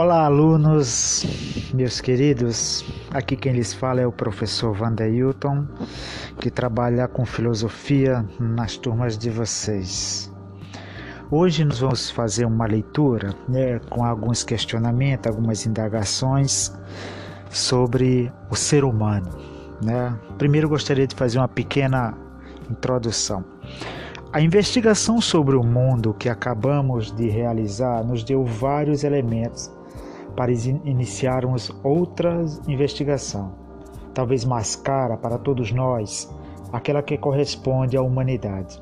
Olá, alunos, meus queridos. Aqui quem lhes fala é o professor Hilton, que trabalha com filosofia nas turmas de vocês. Hoje nós vamos fazer uma leitura né, com alguns questionamentos, algumas indagações sobre o ser humano. Né? Primeiro gostaria de fazer uma pequena introdução. A investigação sobre o mundo que acabamos de realizar nos deu vários elementos para iniciarmos outra investigação, talvez mais cara para todos nós, aquela que corresponde à humanidade.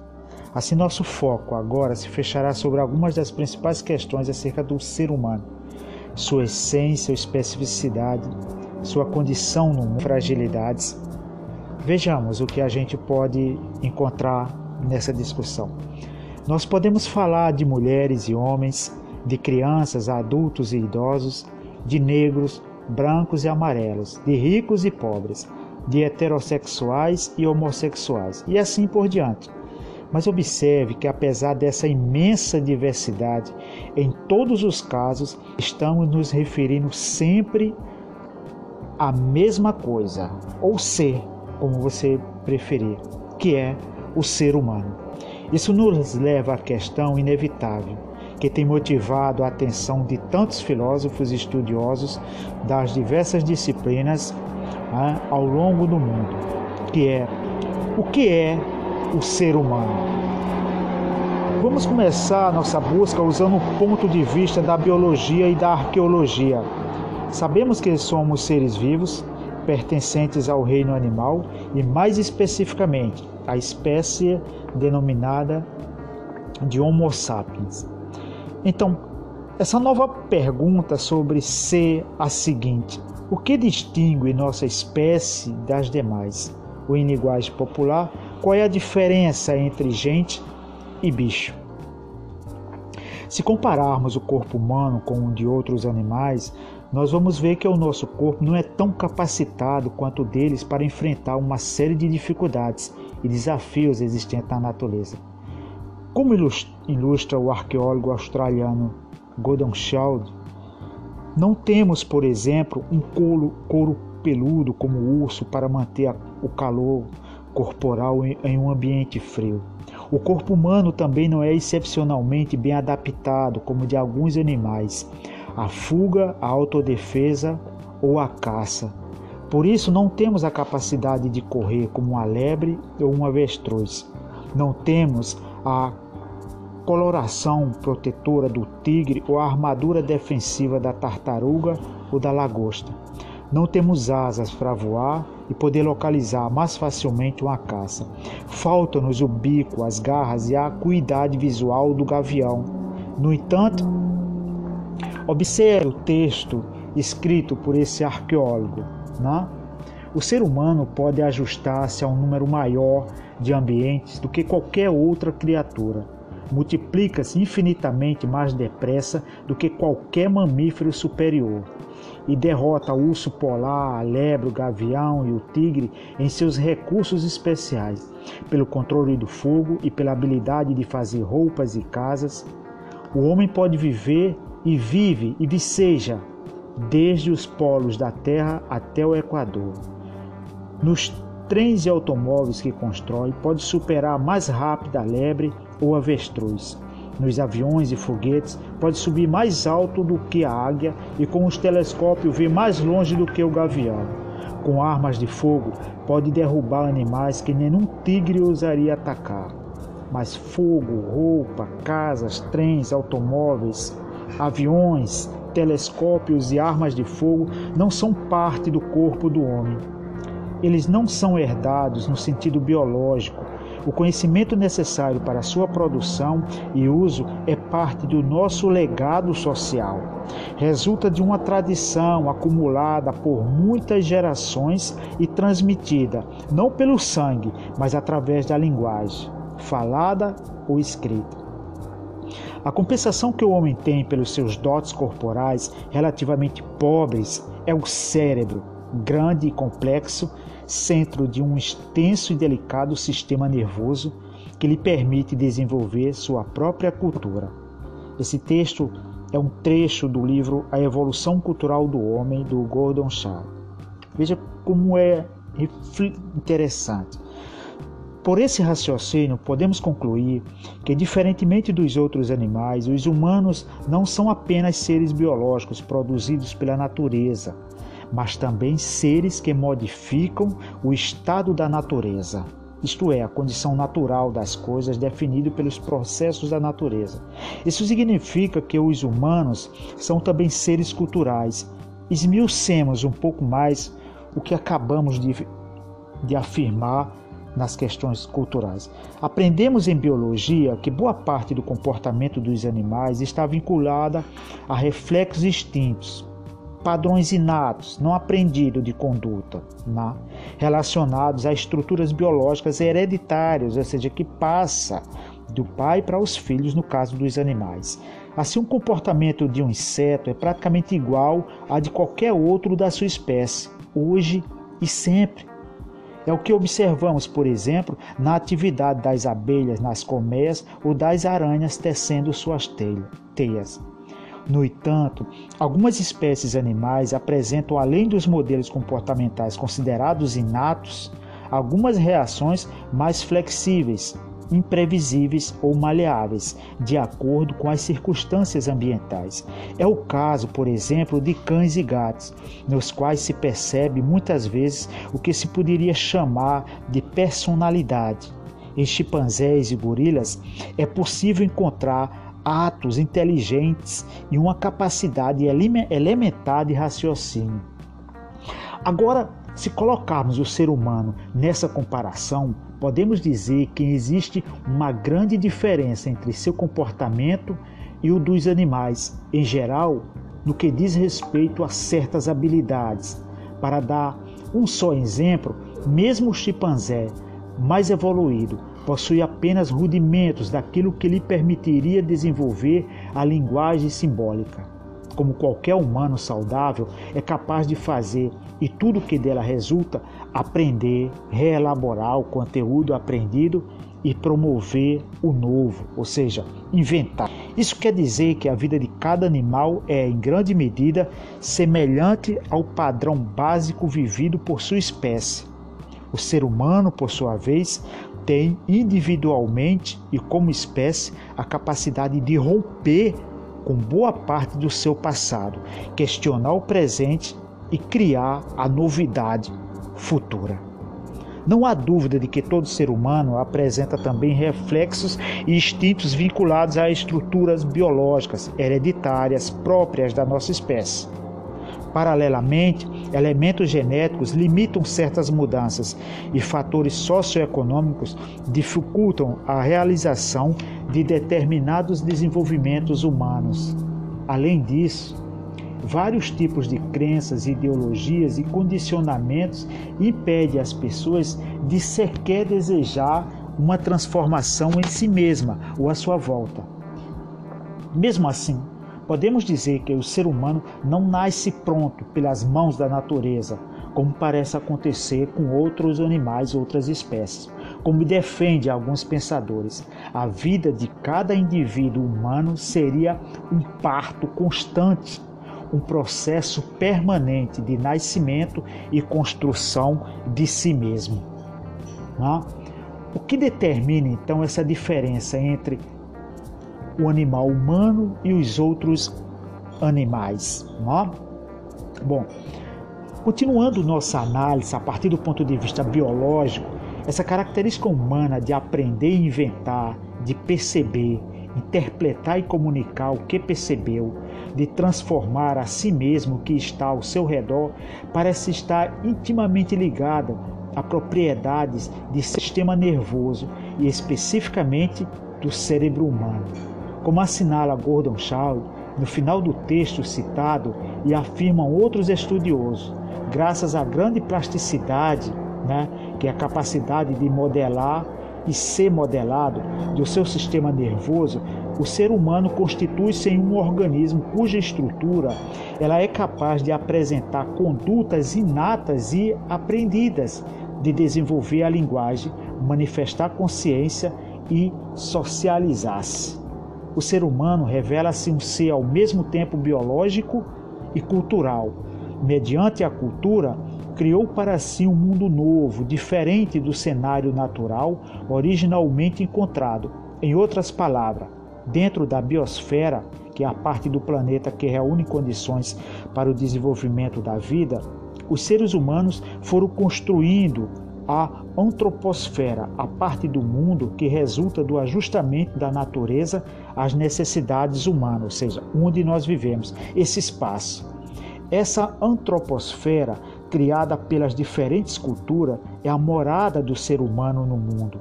Assim, nosso foco agora se fechará sobre algumas das principais questões acerca do ser humano, sua essência, especificidade, sua condição no mundo, fragilidades. Vejamos o que a gente pode encontrar nessa discussão. Nós podemos falar de mulheres e homens, de crianças, adultos e idosos, de negros, brancos e amarelos, de ricos e pobres, de heterossexuais e homossexuais, e assim por diante. Mas observe que, apesar dessa imensa diversidade, em todos os casos estamos nos referindo sempre à mesma coisa, ou ser, como você preferir, que é o ser humano. Isso nos leva à questão inevitável que tem motivado a atenção de tantos filósofos e estudiosos das diversas disciplinas né, ao longo do mundo, que é o que é o ser humano. Vamos começar nossa busca usando o ponto de vista da biologia e da arqueologia. Sabemos que somos seres vivos, pertencentes ao reino animal e, mais especificamente, à espécie denominada de Homo sapiens. Então, essa nova pergunta sobre ser a seguinte: o que distingue nossa espécie das demais? Ou em linguagem popular, qual é a diferença entre gente e bicho? Se compararmos o corpo humano com o de outros animais, nós vamos ver que o nosso corpo não é tão capacitado quanto o deles para enfrentar uma série de dificuldades e desafios existentes na natureza. Como ilustra o arqueólogo australiano Gordon não temos, por exemplo, um couro, couro peludo como o urso para manter o calor corporal em um ambiente frio. O corpo humano também não é excepcionalmente bem adaptado como de alguns animais, à fuga, à autodefesa ou à caça. Por isso, não temos a capacidade de correr como uma lebre ou um avestruz. Não temos a coloração protetora do tigre ou a armadura defensiva da tartaruga ou da lagosta. Não temos asas para voar e poder localizar mais facilmente uma caça. Falta-nos o bico, as garras e a acuidade visual do gavião. No entanto, observe o texto escrito por esse arqueólogo. Né? O ser humano pode ajustar-se a um número maior de ambientes do que qualquer outra criatura multiplica-se infinitamente mais depressa do que qualquer mamífero superior e derrota o urso polar, a lebre, o gavião e o tigre em seus recursos especiais, pelo controle do fogo e pela habilidade de fazer roupas e casas. O homem pode viver e vive e viceja desde os polos da Terra até o Equador. Nos trens e automóveis que constrói, pode superar mais rápido a lebre ou avestruz. Nos aviões e foguetes, pode subir mais alto do que a águia e com os telescópios ver mais longe do que o gavião. Com armas de fogo, pode derrubar animais que nenhum tigre ousaria atacar. Mas fogo, roupa, casas, trens, automóveis, aviões, telescópios e armas de fogo não são parte do corpo do homem. Eles não são herdados no sentido biológico, o conhecimento necessário para sua produção e uso é parte do nosso legado social. Resulta de uma tradição acumulada por muitas gerações e transmitida não pelo sangue, mas através da linguagem, falada ou escrita. A compensação que o homem tem pelos seus dotes corporais relativamente pobres é o cérebro, grande e complexo, centro de um extenso e delicado sistema nervoso que lhe permite desenvolver sua própria cultura. Esse texto é um trecho do livro A Evolução Cultural do Homem, do Gordon Shaw. Veja como é interessante. Por esse raciocínio, podemos concluir que, diferentemente dos outros animais, os humanos não são apenas seres biológicos produzidos pela natureza, mas também seres que modificam o estado da natureza, isto é, a condição natural das coisas definido pelos processos da natureza. Isso significa que os humanos são também seres culturais. Esmiucemos um pouco mais o que acabamos de, de afirmar nas questões culturais. Aprendemos em biologia que boa parte do comportamento dos animais está vinculada a reflexos instintos, padrões inatos, não aprendidos de conduta, né? relacionados a estruturas biológicas hereditárias, ou seja, que passa do pai para os filhos no caso dos animais. Assim, o comportamento de um inseto é praticamente igual a de qualquer outro da sua espécie, hoje e sempre. É o que observamos, por exemplo, na atividade das abelhas nas colmeias ou das aranhas tecendo suas teias. No entanto, algumas espécies animais apresentam, além dos modelos comportamentais considerados inatos, algumas reações mais flexíveis, imprevisíveis ou maleáveis, de acordo com as circunstâncias ambientais. É o caso, por exemplo, de cães e gatos, nos quais se percebe muitas vezes o que se poderia chamar de personalidade. Em chimpanzés e gorilas é possível encontrar atos inteligentes e uma capacidade elementar de raciocínio. Agora, se colocarmos o ser humano nessa comparação, podemos dizer que existe uma grande diferença entre seu comportamento e o dos animais, em geral, no que diz respeito a certas habilidades. Para dar um só exemplo, mesmo o chimpanzé mais evoluído possui apenas rudimentos daquilo que lhe permitiria desenvolver a linguagem simbólica. Como qualquer humano saudável é capaz de fazer e tudo que dela resulta, aprender, reelaborar o conteúdo aprendido e promover o novo, ou seja, inventar. Isso quer dizer que a vida de cada animal é, em grande medida, semelhante ao padrão básico vivido por sua espécie. O ser humano, por sua vez, tem individualmente e como espécie a capacidade de romper com boa parte do seu passado, questionar o presente e criar a novidade futura. Não há dúvida de que todo ser humano apresenta também reflexos e instintos vinculados a estruturas biológicas hereditárias próprias da nossa espécie. Paralelamente, elementos genéticos limitam certas mudanças e fatores socioeconômicos dificultam a realização de determinados desenvolvimentos humanos. Além disso, vários tipos de crenças, ideologias e condicionamentos impedem as pessoas de sequer desejar uma transformação em si mesma ou à sua volta. Mesmo assim, Podemos dizer que o ser humano não nasce pronto pelas mãos da natureza, como parece acontecer com outros animais, outras espécies. Como defende alguns pensadores, a vida de cada indivíduo humano seria um parto constante, um processo permanente de nascimento e construção de si mesmo. Não? O que determina então essa diferença entre o animal humano e os outros animais. É? Bom, continuando nossa análise a partir do ponto de vista biológico, essa característica humana de aprender e inventar, de perceber, interpretar e comunicar o que percebeu, de transformar a si mesmo o que está ao seu redor, parece estar intimamente ligada a propriedades de sistema nervoso e especificamente do cérebro humano como assinala Gordon Shaw no final do texto citado e afirmam outros estudiosos, graças à grande plasticidade, né, que é a capacidade de modelar e ser modelado do seu sistema nervoso, o ser humano constitui-se em um organismo cuja estrutura ela é capaz de apresentar condutas inatas e aprendidas, de desenvolver a linguagem, manifestar consciência e socializar-se. O ser humano revela-se um ser ao mesmo tempo biológico e cultural. Mediante a cultura, criou para si um mundo novo, diferente do cenário natural originalmente encontrado. Em outras palavras, dentro da biosfera, que é a parte do planeta que reúne condições para o desenvolvimento da vida, os seres humanos foram construindo a antroposfera, a parte do mundo que resulta do ajustamento da natureza às necessidades humanas, ou seja, onde nós vivemos, esse espaço. Essa antroposfera, criada pelas diferentes culturas, é a morada do ser humano no mundo.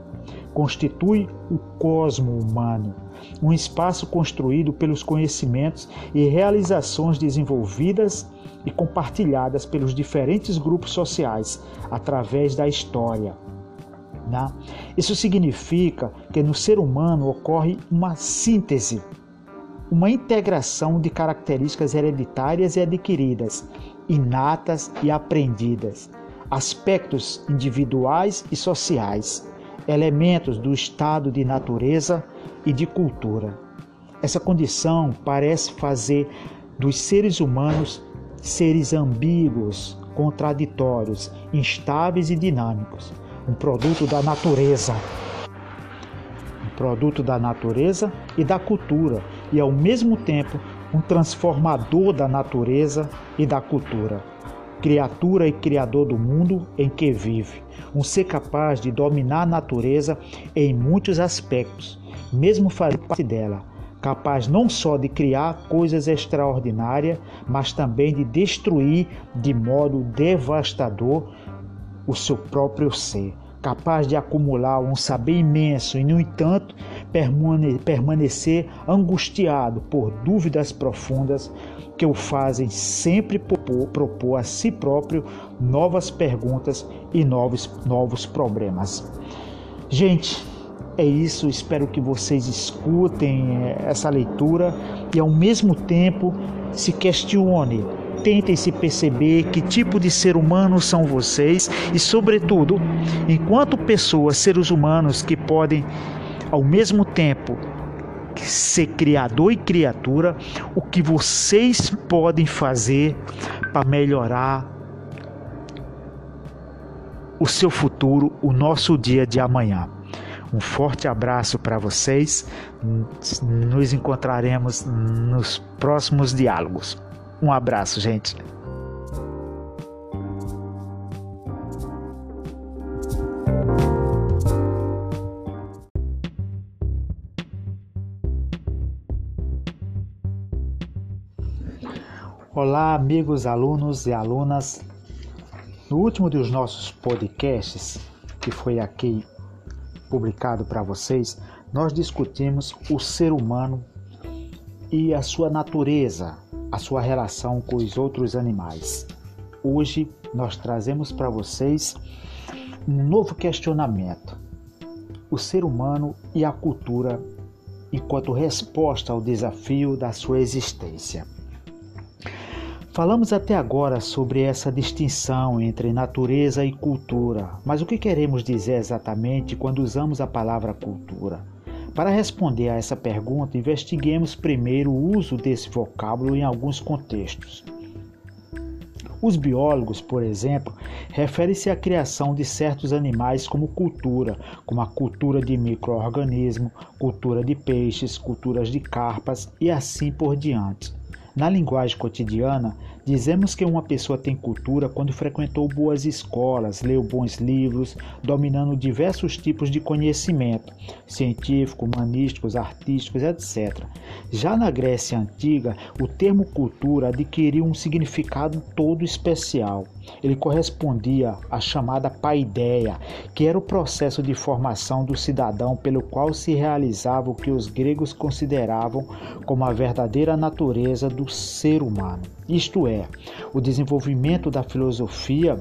Constitui o cosmo humano, um espaço construído pelos conhecimentos e realizações desenvolvidas e compartilhadas pelos diferentes grupos sociais através da história. Né? Isso significa que no ser humano ocorre uma síntese, uma integração de características hereditárias e adquiridas, inatas e aprendidas, aspectos individuais e sociais, elementos do estado de natureza e de cultura. Essa condição parece fazer dos seres humanos seres ambíguos, contraditórios, instáveis e dinâmicos, um produto da natureza. Um produto da natureza e da cultura, e ao mesmo tempo um transformador da natureza e da cultura. Criatura e criador do mundo em que vive, um ser capaz de dominar a natureza em muitos aspectos, mesmo fazer parte dela capaz não só de criar coisas extraordinárias, mas também de destruir de modo devastador o seu próprio ser, capaz de acumular um saber imenso e, no entanto, permanecer angustiado por dúvidas profundas que o fazem sempre propor, propor a si próprio novas perguntas e novos, novos problemas. Gente, é isso, espero que vocês escutem eh, essa leitura e ao mesmo tempo se questione. Tentem se perceber que tipo de ser humano são vocês e, sobretudo, enquanto pessoas, seres humanos que podem ao mesmo tempo ser criador e criatura, o que vocês podem fazer para melhorar o seu futuro, o nosso dia de amanhã. Um forte abraço para vocês. Nos encontraremos nos próximos diálogos. Um abraço, gente. Olá, amigos, alunos e alunas. No último dos nossos podcasts, que foi aqui publicado para vocês, nós discutimos o ser humano e a sua natureza, a sua relação com os outros animais. Hoje nós trazemos para vocês um novo questionamento: o ser humano e a cultura enquanto resposta ao desafio da sua existência. Falamos até agora sobre essa distinção entre natureza e cultura, mas o que queremos dizer exatamente quando usamos a palavra cultura? Para responder a essa pergunta, investiguemos primeiro o uso desse vocábulo em alguns contextos. Os biólogos, por exemplo, referem-se à criação de certos animais como cultura, como a cultura de microorganismo, cultura de peixes, culturas de carpas e assim por diante. Na linguagem cotidiana, dizemos que uma pessoa tem cultura quando frequentou boas escolas, leu bons livros, dominando diversos tipos de conhecimento, científico, humanísticos, artísticos, etc. Já na Grécia Antiga, o termo cultura adquiriu um significado todo especial. Ele correspondia à chamada paideia, que era o processo de formação do cidadão pelo qual se realizava o que os gregos consideravam como a verdadeira natureza do ser humano, isto é, o desenvolvimento da filosofia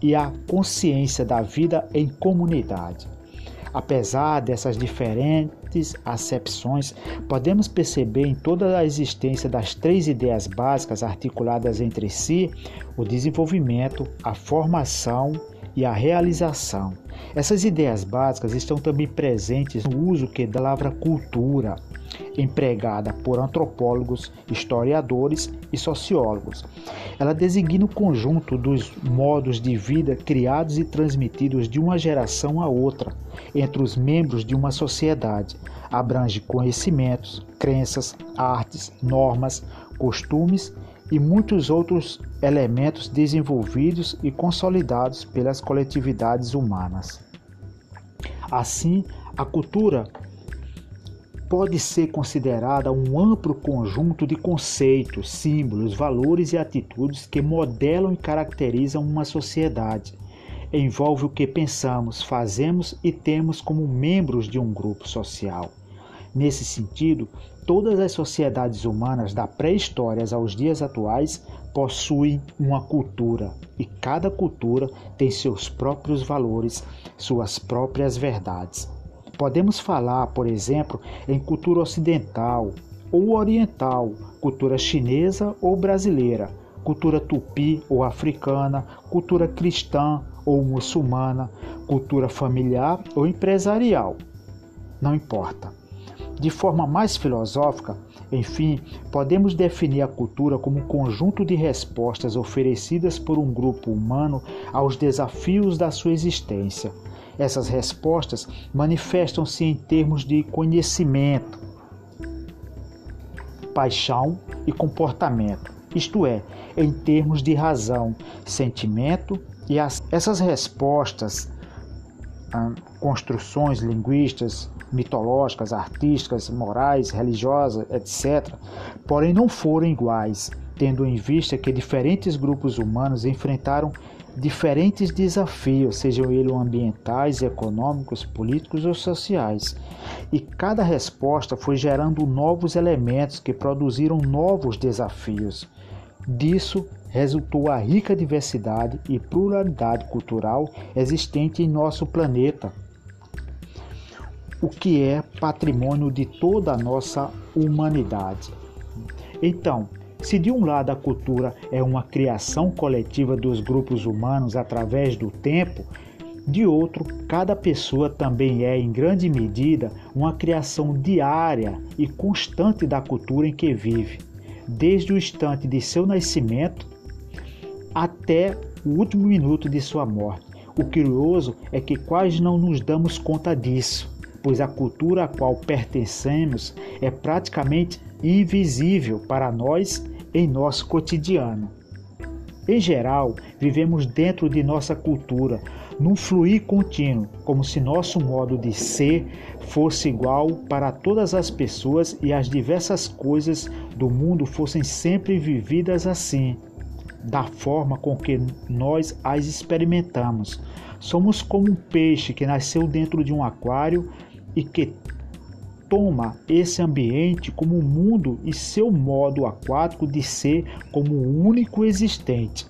e a consciência da vida em comunidade. Apesar dessas diferentes acepções, podemos perceber em toda a existência das três ideias básicas articuladas entre si o desenvolvimento, a formação e a realização. Essas ideias básicas estão também presentes no uso que da palavra cultura, empregada por antropólogos, historiadores e sociólogos. Ela designa o conjunto dos modos de vida criados e transmitidos de uma geração a outra entre os membros de uma sociedade. Abrange conhecimentos, crenças, artes, normas, costumes e muitos outros elementos desenvolvidos e consolidados pelas coletividades humanas. Assim, a cultura pode ser considerada um amplo conjunto de conceitos, símbolos, valores e atitudes que modelam e caracterizam uma sociedade. Envolve o que pensamos, fazemos e temos como membros de um grupo social. Nesse sentido, todas as sociedades humanas da pré-história aos dias atuais possuem uma cultura e cada cultura tem seus próprios valores, suas próprias verdades. Podemos falar, por exemplo, em cultura ocidental ou oriental, cultura chinesa ou brasileira, cultura tupi ou africana, cultura cristã ou muçulmana, cultura familiar ou empresarial. Não importa. De forma mais filosófica, enfim, podemos definir a cultura como um conjunto de respostas oferecidas por um grupo humano aos desafios da sua existência. Essas respostas manifestam-se em termos de conhecimento, paixão e comportamento, isto é, em termos de razão, sentimento e as, essas respostas, construções linguísticas, mitológicas, artísticas, morais, religiosas, etc., porém não foram iguais, tendo em vista que diferentes grupos humanos enfrentaram diferentes desafios, sejam eles ambientais, econômicos, políticos ou sociais. E cada resposta foi gerando novos elementos que produziram novos desafios. Disso resultou a rica diversidade e pluralidade cultural existente em nosso planeta, o que é patrimônio de toda a nossa humanidade. Então, se de um lado a cultura é uma criação coletiva dos grupos humanos através do tempo, de outro, cada pessoa também é, em grande medida, uma criação diária e constante da cultura em que vive, desde o instante de seu nascimento até o último minuto de sua morte. O curioso é que quase não nos damos conta disso, pois a cultura a qual pertencemos é praticamente invisível para nós em nosso cotidiano. Em geral, vivemos dentro de nossa cultura, num fluir contínuo, como se nosso modo de ser fosse igual para todas as pessoas e as diversas coisas do mundo fossem sempre vividas assim, da forma com que nós as experimentamos. Somos como um peixe que nasceu dentro de um aquário e que toma esse ambiente como um mundo e seu modo aquático de ser como o único existente.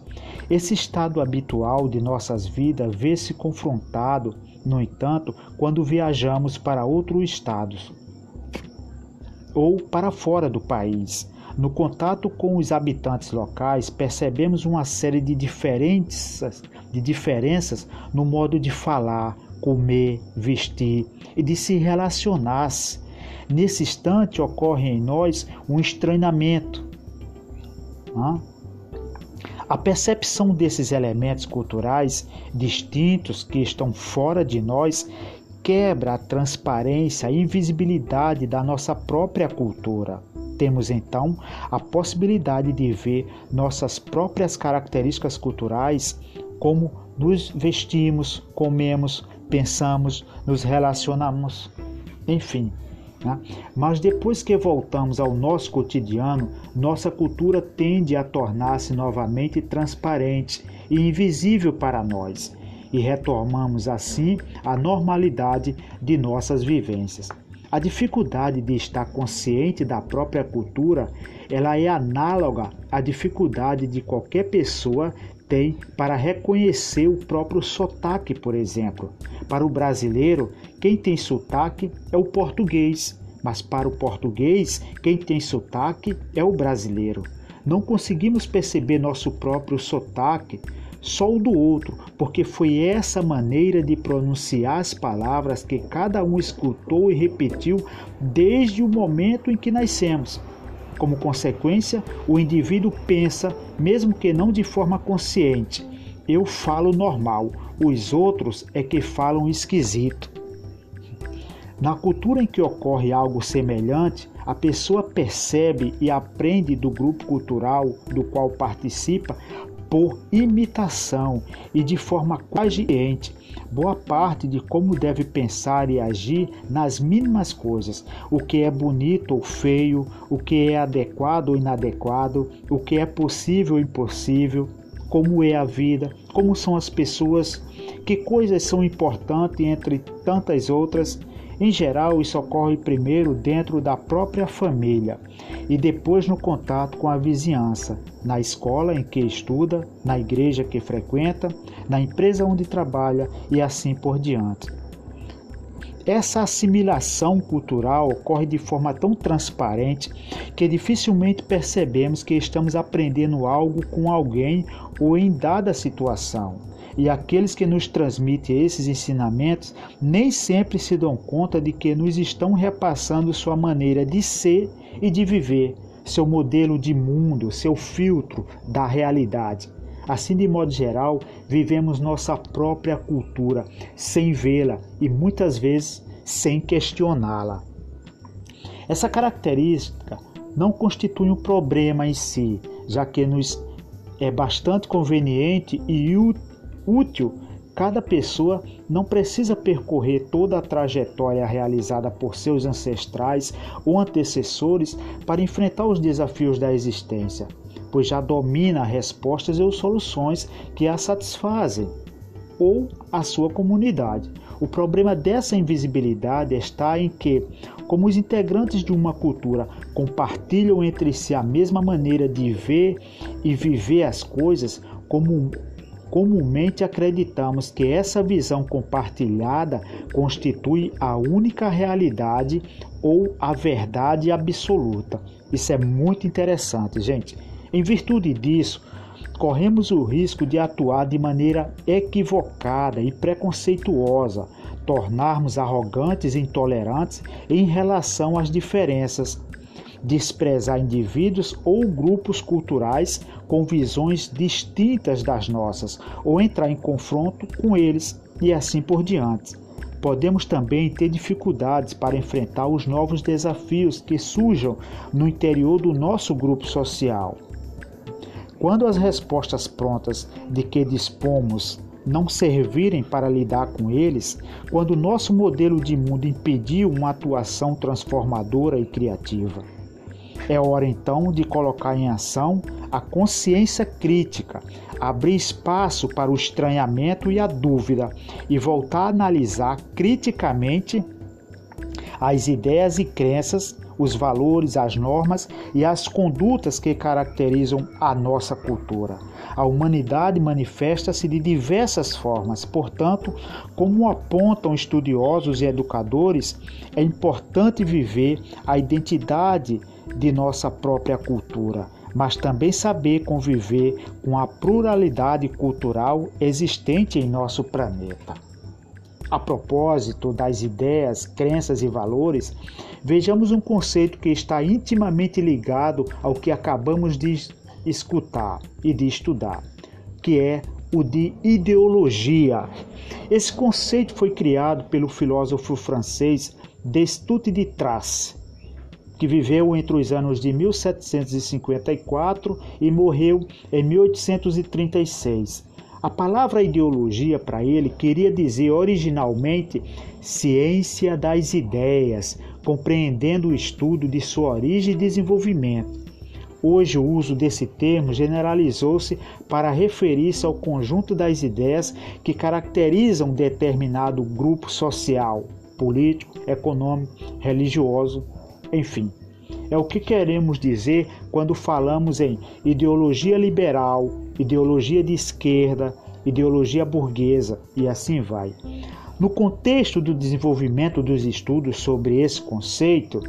Esse estado habitual de nossas vidas vê-se confrontado, no entanto, quando viajamos para outros estados ou para fora do país. No contato com os habitantes locais, percebemos uma série de diferenças, de diferenças no modo de falar, comer, vestir e de se relacionar-se Nesse instante ocorre em nós um estranhamento. A percepção desses elementos culturais distintos que estão fora de nós quebra a transparência e invisibilidade da nossa própria cultura. Temos então a possibilidade de ver nossas próprias características culturais, como nos vestimos, comemos, pensamos, nos relacionamos, enfim. Né? Mas depois que voltamos ao nosso cotidiano, nossa cultura tende a tornar-se novamente transparente e invisível para nós, e retomamos assim a normalidade de nossas vivências. A dificuldade de estar consciente da própria cultura, ela é análoga à dificuldade de qualquer pessoa tem para reconhecer o próprio sotaque, por exemplo. Para o brasileiro, quem tem sotaque é o português, mas para o português, quem tem sotaque é o brasileiro. Não conseguimos perceber nosso próprio sotaque só o do outro, porque foi essa maneira de pronunciar as palavras que cada um escutou e repetiu desde o momento em que nascemos. Como consequência, o indivíduo pensa, mesmo que não de forma consciente, eu falo normal, os outros é que falam esquisito. Na cultura em que ocorre algo semelhante, a pessoa percebe e aprende do grupo cultural do qual participa por imitação e de forma consciente boa parte de como deve pensar e agir nas mínimas coisas, o que é bonito ou feio, o que é adequado ou inadequado, o que é possível ou impossível, como é a vida, como são as pessoas, que coisas são importantes entre tantas outras em geral, isso ocorre primeiro dentro da própria família e depois no contato com a vizinhança, na escola em que estuda, na igreja que frequenta, na empresa onde trabalha e assim por diante. Essa assimilação cultural ocorre de forma tão transparente que dificilmente percebemos que estamos aprendendo algo com alguém ou em dada situação e aqueles que nos transmitem esses ensinamentos nem sempre se dão conta de que nos estão repassando sua maneira de ser e de viver, seu modelo de mundo, seu filtro da realidade. Assim, de modo geral, vivemos nossa própria cultura sem vê-la e muitas vezes sem questioná-la. Essa característica não constitui um problema em si, já que nos é bastante conveniente e útil útil, cada pessoa não precisa percorrer toda a trajetória realizada por seus ancestrais ou antecessores para enfrentar os desafios da existência, pois já domina respostas ou soluções que a satisfazem ou a sua comunidade. O problema dessa invisibilidade está em que, como os integrantes de uma cultura compartilham entre si a mesma maneira de ver e viver as coisas, como Comumente acreditamos que essa visão compartilhada constitui a única realidade ou a verdade absoluta. Isso é muito interessante, gente. Em virtude disso, corremos o risco de atuar de maneira equivocada e preconceituosa, tornarmos arrogantes e intolerantes em relação às diferenças desprezar indivíduos ou grupos culturais com visões distintas das nossas, ou entrar em confronto com eles e assim por diante. Podemos também ter dificuldades para enfrentar os novos desafios que surjam no interior do nosso grupo social. Quando as respostas prontas de que dispomos não servirem para lidar com eles, quando nosso modelo de mundo impediu uma atuação transformadora e criativa. É hora então de colocar em ação a consciência crítica, abrir espaço para o estranhamento e a dúvida e voltar a analisar criticamente as ideias e crenças, os valores, as normas e as condutas que caracterizam a nossa cultura. A humanidade manifesta-se de diversas formas, portanto, como apontam estudiosos e educadores, é importante viver a identidade de nossa própria cultura, mas também saber conviver com a pluralidade cultural existente em nosso planeta. A propósito das ideias, crenças e valores, vejamos um conceito que está intimamente ligado ao que acabamos de escutar e de estudar, que é o de ideologia. Esse conceito foi criado pelo filósofo francês Destutt de Trace que viveu entre os anos de 1754 e morreu em 1836. A palavra ideologia para ele queria dizer originalmente ciência das ideias, compreendendo o estudo de sua origem e desenvolvimento. Hoje, o uso desse termo generalizou-se para referir-se ao conjunto das ideias que caracterizam um determinado grupo social, político, econômico, religioso enfim. É o que queremos dizer quando falamos em ideologia liberal, ideologia de esquerda, ideologia burguesa e assim vai. No contexto do desenvolvimento dos estudos sobre esse conceito,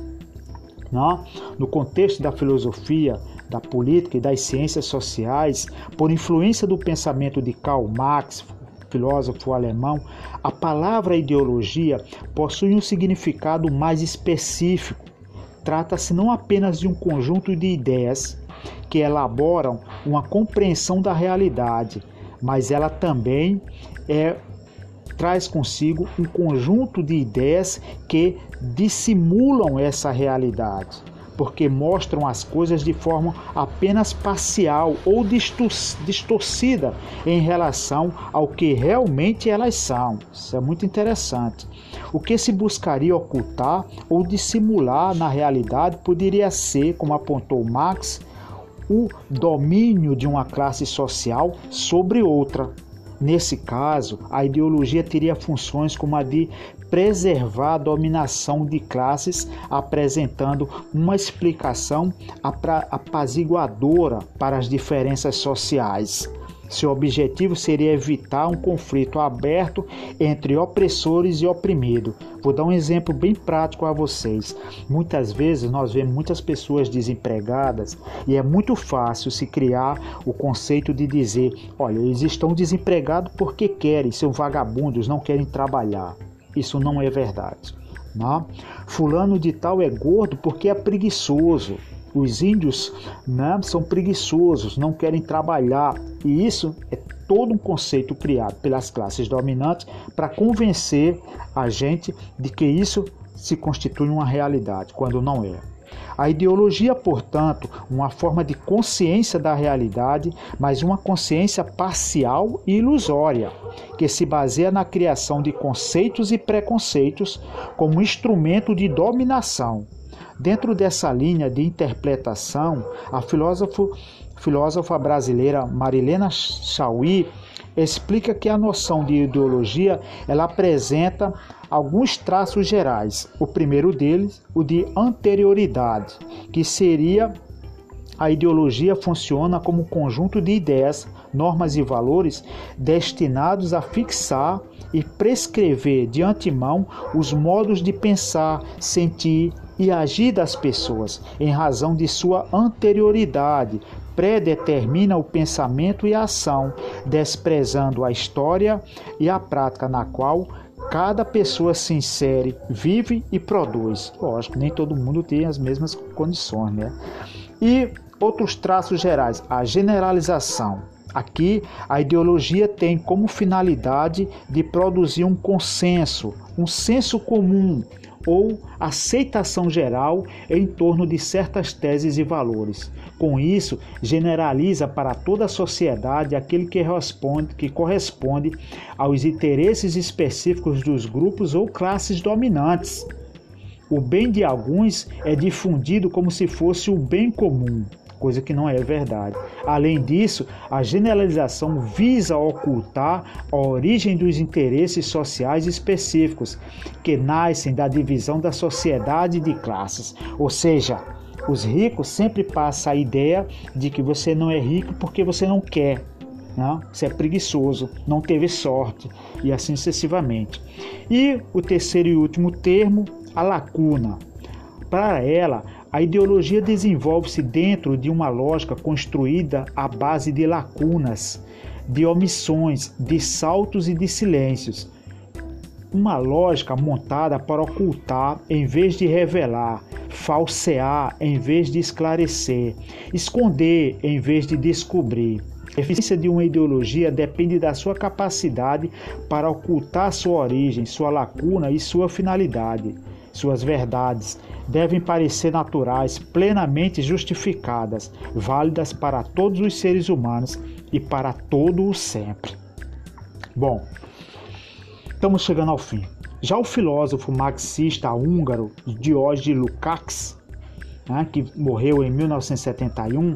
Não? No contexto da filosofia, da política e das ciências sociais, por influência do pensamento de Karl Marx, filósofo alemão, a palavra ideologia possui um significado mais específico. Trata-se não apenas de um conjunto de ideias que elaboram uma compreensão da realidade, mas ela também é traz consigo um conjunto de ideias que dissimulam essa realidade porque mostram as coisas de forma apenas parcial ou distorcida em relação ao que realmente elas são. Isso é muito interessante. O que se buscaria ocultar ou dissimular na realidade poderia ser, como apontou Marx, o domínio de uma classe social sobre outra. Nesse caso, a ideologia teria funções como a de preservar a dominação de classes, apresentando uma explicação apaziguadora para as diferenças sociais. Seu objetivo seria evitar um conflito aberto entre opressores e oprimido. Vou dar um exemplo bem prático a vocês. Muitas vezes nós vemos muitas pessoas desempregadas e é muito fácil se criar o conceito de dizer: olha, eles estão desempregados porque querem, são vagabundos, não querem trabalhar. Isso não é verdade. Não? Né? Fulano de tal é gordo porque é preguiçoso. Os índios né, são preguiçosos, não querem trabalhar. E isso é todo um conceito criado pelas classes dominantes para convencer a gente de que isso se constitui uma realidade, quando não é. A ideologia, portanto, uma forma de consciência da realidade, mas uma consciência parcial e ilusória, que se baseia na criação de conceitos e preconceitos como instrumento de dominação. Dentro dessa linha de interpretação, a filósofo, filósofa brasileira Marilena Chauí explica que a noção de ideologia ela apresenta alguns traços gerais. O primeiro deles, o de anterioridade, que seria a ideologia funciona como um conjunto de ideias, normas e valores destinados a fixar e prescrever de antemão os modos de pensar, sentir e agir das pessoas, em razão de sua anterioridade, predetermina o pensamento e a ação, desprezando a história e a prática na qual cada pessoa se insere, vive e produz. Lógico, nem todo mundo tem as mesmas condições, né? E outros traços gerais, a generalização. Aqui, a ideologia tem como finalidade de produzir um consenso, um senso comum ou aceitação geral em torno de certas teses e valores. Com isso, generaliza para toda a sociedade aquele que corresponde, que corresponde aos interesses específicos dos grupos ou classes dominantes. O bem de alguns é difundido como se fosse o bem comum coisa que não é verdade. Além disso, a generalização visa ocultar a origem dos interesses sociais específicos que nascem da divisão da sociedade de classes, ou seja, os ricos sempre passam a ideia de que você não é rico porque você não quer, não? Né? você é preguiçoso, não teve sorte e assim sucessivamente. E o terceiro e último termo, a lacuna. Para ela, a ideologia desenvolve-se dentro de uma lógica construída à base de lacunas, de omissões, de saltos e de silêncios. Uma lógica montada para ocultar em vez de revelar, falsear em vez de esclarecer, esconder em vez de descobrir. A eficiência de uma ideologia depende da sua capacidade para ocultar sua origem, sua lacuna e sua finalidade. Suas verdades devem parecer naturais, plenamente justificadas, válidas para todos os seres humanos e para todo o sempre. Bom, estamos chegando ao fim. Já o filósofo marxista húngaro Diógenes Lukács, né, que morreu em 1971,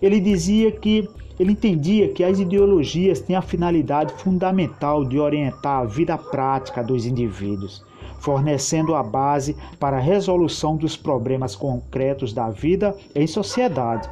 ele dizia que ele entendia que as ideologias têm a finalidade fundamental de orientar a vida prática dos indivíduos fornecendo a base para a resolução dos problemas concretos da vida em sociedade.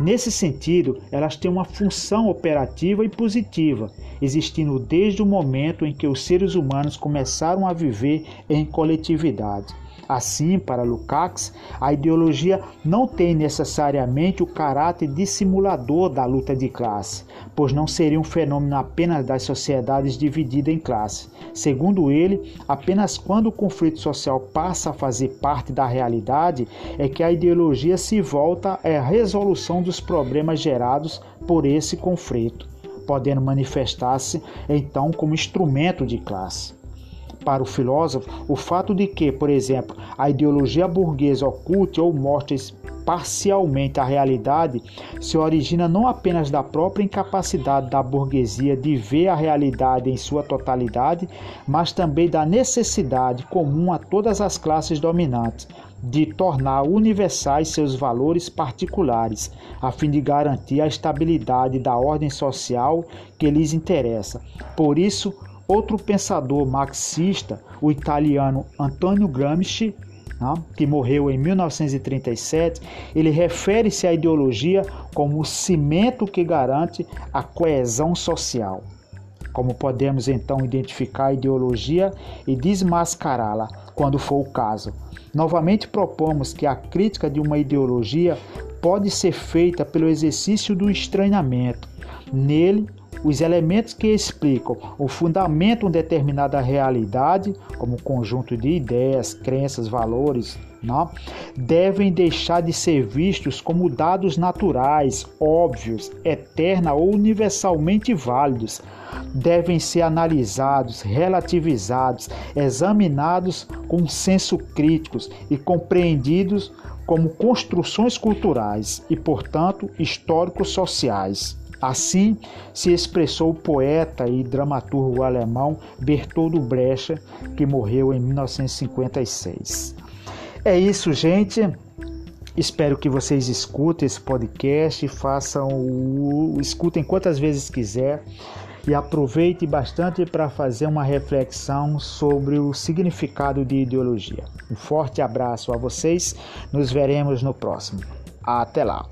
Nesse sentido, elas têm uma função operativa e positiva, existindo desde o momento em que os seres humanos começaram a viver em coletividade. Assim, para Lukács, a ideologia não tem necessariamente o caráter dissimulador da luta de classe, pois não seria um fenômeno apenas das sociedades divididas em classes. Segundo ele, apenas quando o conflito social passa a fazer parte da realidade é que a ideologia se volta à resolução dos problemas gerados por esse conflito, podendo manifestar-se então como instrumento de classe para o filósofo o fato de que, por exemplo, a ideologia burguesa oculte ou mostre parcialmente a realidade se origina não apenas da própria incapacidade da burguesia de ver a realidade em sua totalidade, mas também da necessidade comum a todas as classes dominantes de tornar universais seus valores particulares, a fim de garantir a estabilidade da ordem social que lhes interessa. Por isso, Outro pensador marxista, o italiano Antonio Gramsci, né, que morreu em 1937, ele refere-se à ideologia como o cimento que garante a coesão social. Como podemos então identificar a ideologia e desmascará-la quando for o caso? Novamente propomos que a crítica de uma ideologia pode ser feita pelo exercício do estranhamento. Nele, os elementos que explicam o fundamento de determinada realidade, como conjunto de ideias, crenças, valores, não, devem deixar de ser vistos como dados naturais, óbvios, eterna ou universalmente válidos. Devem ser analisados, relativizados, examinados com senso críticos e compreendidos como construções culturais e, portanto, históricos sociais. Assim se expressou o poeta e dramaturgo alemão Bertoldo Brecht, que morreu em 1956. É isso, gente. Espero que vocês escutem esse podcast, façam o, escutem quantas vezes quiser e aproveite bastante para fazer uma reflexão sobre o significado de ideologia. Um forte abraço a vocês. Nos veremos no próximo. Até lá.